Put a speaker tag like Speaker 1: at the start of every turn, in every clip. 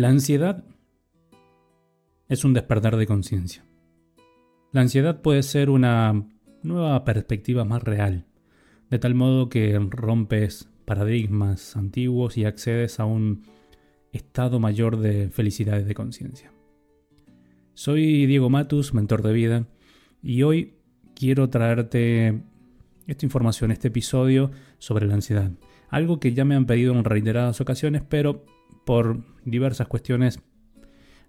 Speaker 1: La ansiedad es un despertar de conciencia. La ansiedad puede ser una nueva perspectiva más real, de tal modo que rompes paradigmas antiguos y accedes a un estado mayor de felicidad y de conciencia. Soy Diego Matus, mentor de vida, y hoy quiero traerte esta información, este episodio sobre la ansiedad. Algo que ya me han pedido en reiteradas ocasiones, pero por diversas cuestiones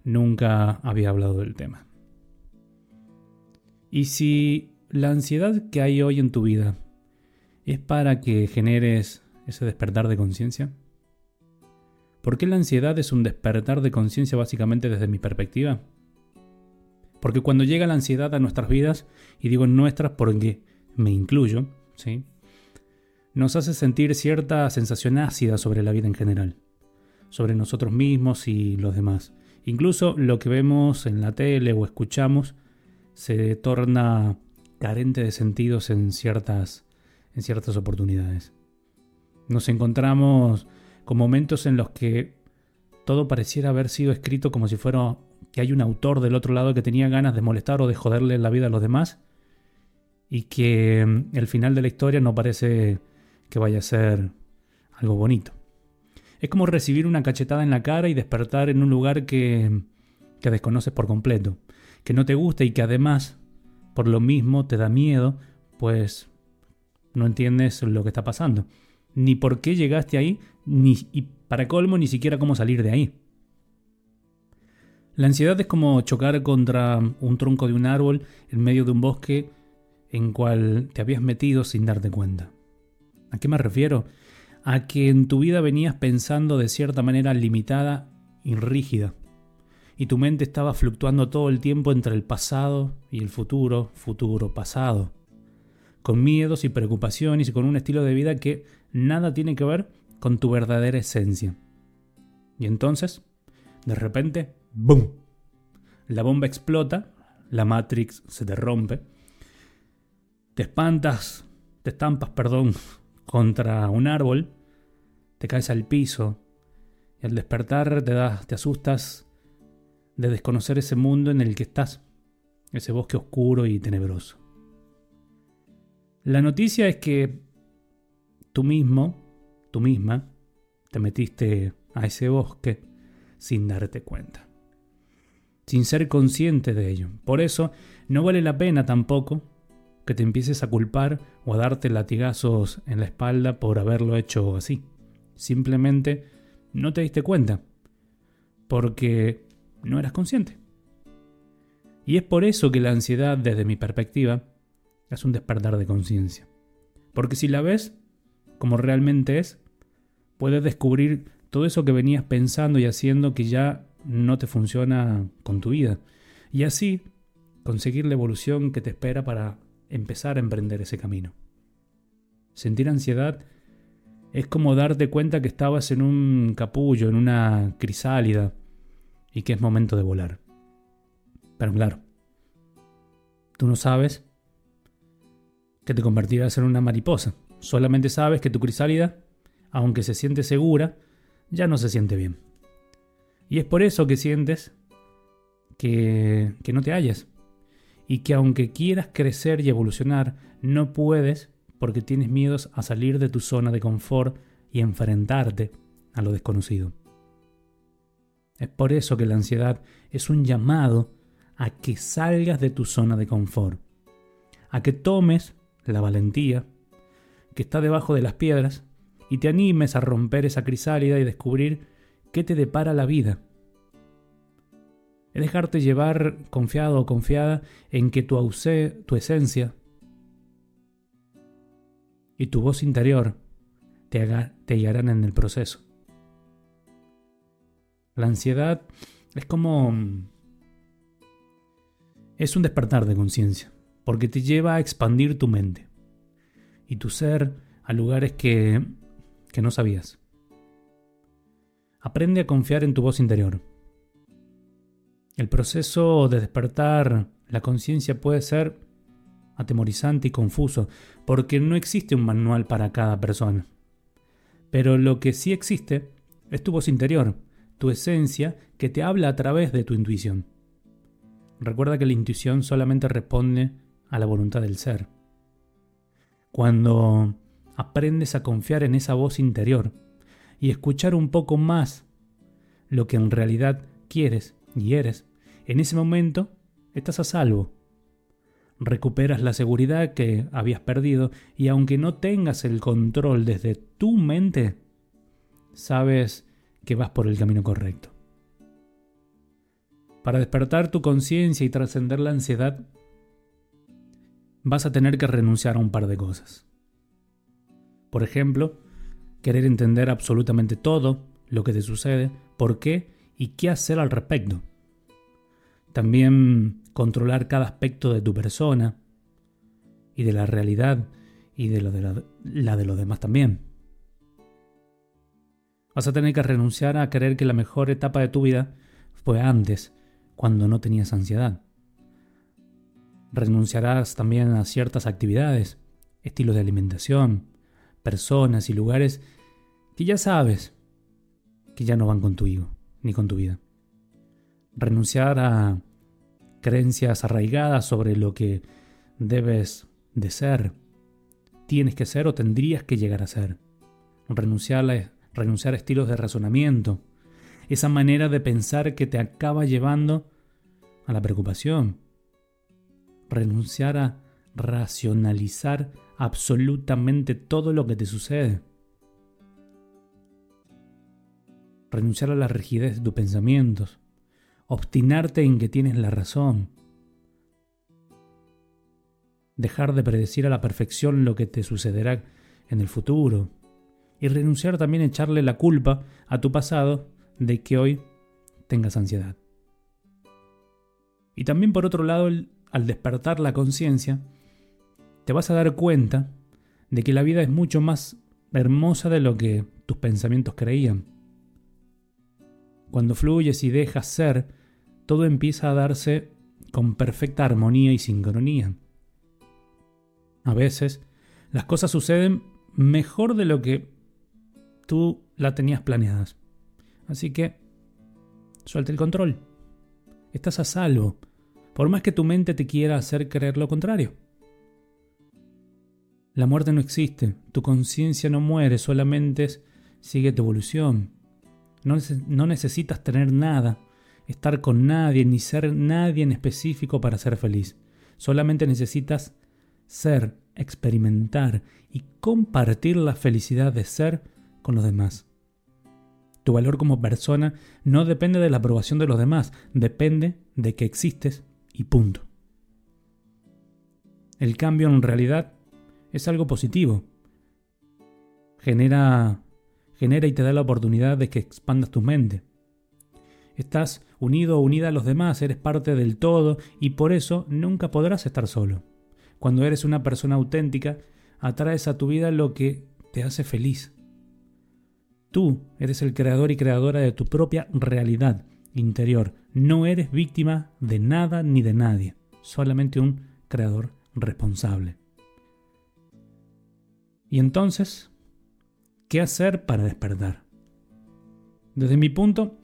Speaker 1: nunca había hablado del tema. Y si la ansiedad que hay hoy en tu vida es para que generes ese despertar de conciencia, ¿por qué la ansiedad es un despertar de conciencia básicamente desde mi perspectiva? Porque cuando llega la ansiedad a nuestras vidas, y digo nuestras porque me incluyo, ¿sí? nos hace sentir cierta sensación ácida sobre la vida en general, sobre nosotros mismos y los demás. Incluso lo que vemos en la tele o escuchamos se torna carente de sentidos en ciertas, en ciertas oportunidades. Nos encontramos con momentos en los que todo pareciera haber sido escrito como si fuera que hay un autor del otro lado que tenía ganas de molestar o de joderle la vida a los demás y que mm, el final de la historia no parece que vaya a ser algo bonito. Es como recibir una cachetada en la cara y despertar en un lugar que, que desconoces por completo, que no te gusta y que además, por lo mismo, te da miedo, pues no entiendes lo que está pasando. Ni por qué llegaste ahí, ni, y para colmo, ni siquiera cómo salir de ahí. La ansiedad es como chocar contra un tronco de un árbol en medio de un bosque en cual te habías metido sin darte cuenta. ¿A qué me refiero? A que en tu vida venías pensando de cierta manera limitada y rígida, y tu mente estaba fluctuando todo el tiempo entre el pasado y el futuro, futuro, pasado, con miedos y preocupaciones y con un estilo de vida que nada tiene que ver con tu verdadera esencia. Y entonces, de repente, ¡boom! La bomba explota, la Matrix se te rompe, te espantas, te estampas, perdón, contra un árbol, te caes al piso y al despertar te, das, te asustas de desconocer ese mundo en el que estás, ese bosque oscuro y tenebroso. La noticia es que tú mismo, tú misma, te metiste a ese bosque sin darte cuenta, sin ser consciente de ello. Por eso no vale la pena tampoco que te empieces a culpar o a darte latigazos en la espalda por haberlo hecho así. Simplemente no te diste cuenta, porque no eras consciente. Y es por eso que la ansiedad, desde mi perspectiva, es un despertar de conciencia. Porque si la ves como realmente es, puedes descubrir todo eso que venías pensando y haciendo que ya no te funciona con tu vida. Y así conseguir la evolución que te espera para empezar a emprender ese camino. Sentir ansiedad es como darte cuenta que estabas en un capullo, en una crisálida, y que es momento de volar. Pero claro, tú no sabes que te convertirás en una mariposa. Solamente sabes que tu crisálida, aunque se siente segura, ya no se siente bien. Y es por eso que sientes que, que no te hallas, y que aunque quieras crecer y evolucionar, no puedes porque tienes miedos a salir de tu zona de confort y enfrentarte a lo desconocido. Es por eso que la ansiedad es un llamado a que salgas de tu zona de confort, a que tomes la valentía que está debajo de las piedras y te animes a romper esa crisálida y descubrir qué te depara la vida es dejarte llevar confiado o confiada en que tu, tu esencia y tu voz interior te, te guiarán en el proceso. La ansiedad es como... Es un despertar de conciencia, porque te lleva a expandir tu mente y tu ser a lugares que, que no sabías. Aprende a confiar en tu voz interior el proceso de despertar la conciencia puede ser atemorizante y confuso, porque no existe un manual para cada persona. Pero lo que sí existe es tu voz interior, tu esencia que te habla a través de tu intuición. Recuerda que la intuición solamente responde a la voluntad del ser. Cuando aprendes a confiar en esa voz interior y escuchar un poco más lo que en realidad quieres y eres, en ese momento estás a salvo. Recuperas la seguridad que habías perdido y aunque no tengas el control desde tu mente, sabes que vas por el camino correcto. Para despertar tu conciencia y trascender la ansiedad, vas a tener que renunciar a un par de cosas. Por ejemplo, querer entender absolutamente todo lo que te sucede, por qué y qué hacer al respecto. También controlar cada aspecto de tu persona y de la realidad y de, la de los demás también. Vas a tener que renunciar a creer que la mejor etapa de tu vida fue antes, cuando no tenías ansiedad. Renunciarás también a ciertas actividades, estilos de alimentación, personas y lugares que ya sabes que ya no van contigo ni con tu vida. Renunciar a creencias arraigadas sobre lo que debes de ser, tienes que ser o tendrías que llegar a ser. Renunciar a, renunciar a estilos de razonamiento, esa manera de pensar que te acaba llevando a la preocupación. Renunciar a racionalizar absolutamente todo lo que te sucede. Renunciar a la rigidez de tus pensamientos. Obstinarte en que tienes la razón. Dejar de predecir a la perfección lo que te sucederá en el futuro. Y renunciar también a echarle la culpa a tu pasado de que hoy tengas ansiedad. Y también por otro lado, al despertar la conciencia, te vas a dar cuenta de que la vida es mucho más hermosa de lo que tus pensamientos creían. Cuando fluyes y dejas ser, todo empieza a darse con perfecta armonía y sincronía. A veces, las cosas suceden mejor de lo que tú la tenías planeadas. Así que, suelta el control. Estás a salvo, por más que tu mente te quiera hacer creer lo contrario. La muerte no existe, tu conciencia no muere, solamente sigue tu evolución. No, necesitas tener nada, estar con nadie, ni ser nadie en específico para ser feliz. Solamente necesitas ser, experimentar y compartir la felicidad de ser con los demás. Tu valor como persona no depende de la aprobación de los demás, depende de que existes y punto. El cambio en realidad es algo positivo. Genera, genera y te da la oportunidad de que expandas tu mente. Estás unido o unida a los demás, eres parte del todo y por eso nunca podrás estar solo. Cuando eres una persona auténtica, atraes a tu vida lo que te hace feliz. Tú eres el creador y creadora de tu propia realidad interior. No eres víctima de nada ni de nadie, solamente un creador responsable. Y entonces, ¿qué hacer para despertar? Desde mi punto,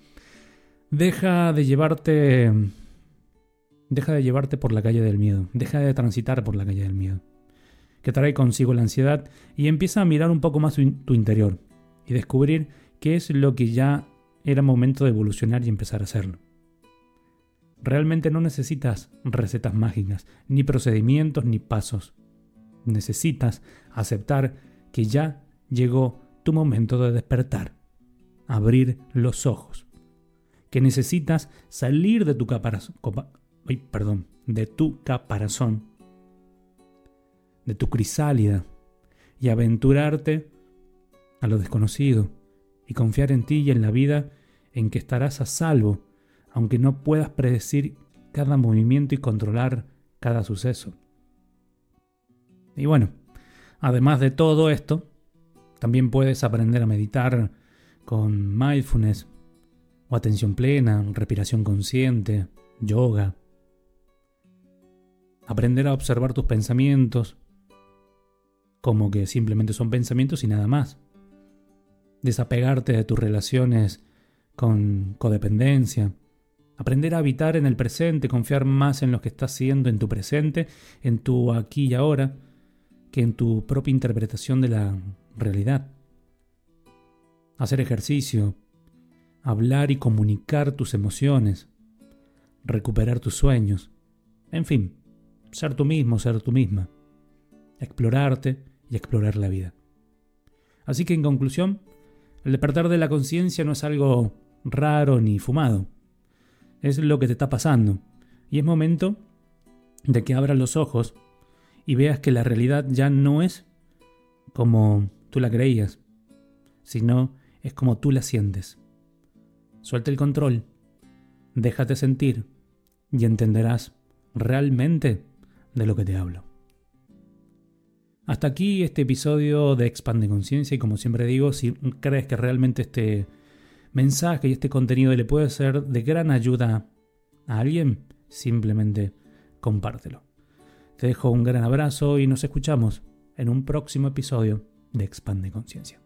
Speaker 1: deja de llevarte deja de llevarte por la calle del miedo, deja de transitar por la calle del miedo, que trae consigo la ansiedad y empieza a mirar un poco más tu interior y descubrir qué es lo que ya era momento de evolucionar y empezar a hacerlo. Realmente no necesitas recetas mágicas, ni procedimientos, ni pasos necesitas aceptar que ya llegó tu momento de despertar, abrir los ojos, que necesitas salir de tu caparazón, perdón, de tu caparazón, de tu crisálida y aventurarte a lo desconocido y confiar en ti y en la vida en que estarás a salvo, aunque no puedas predecir cada movimiento y controlar cada suceso. Y bueno, además de todo esto, también puedes aprender a meditar con mindfulness o atención plena, respiración consciente, yoga. Aprender a observar tus pensamientos como que simplemente son pensamientos y nada más. Desapegarte de tus relaciones con codependencia. Aprender a habitar en el presente, confiar más en lo que estás haciendo en tu presente, en tu aquí y ahora, que en tu propia interpretación de la realidad. Hacer ejercicio, hablar y comunicar tus emociones, recuperar tus sueños, en fin, ser tú mismo, ser tú misma, explorarte y explorar la vida. Así que en conclusión, el despertar de la conciencia no es algo raro ni fumado, es lo que te está pasando y es momento de que abras los ojos y veas que la realidad ya no es como tú la creías, sino es como tú la sientes. Suelta el control, déjate sentir y entenderás realmente de lo que te hablo. Hasta aquí este episodio de Expande Conciencia y como siempre digo, si crees que realmente este mensaje y este contenido le puede ser de gran ayuda a alguien, simplemente compártelo. Te dejo un gran abrazo y nos escuchamos en un próximo episodio de Expande Conciencia.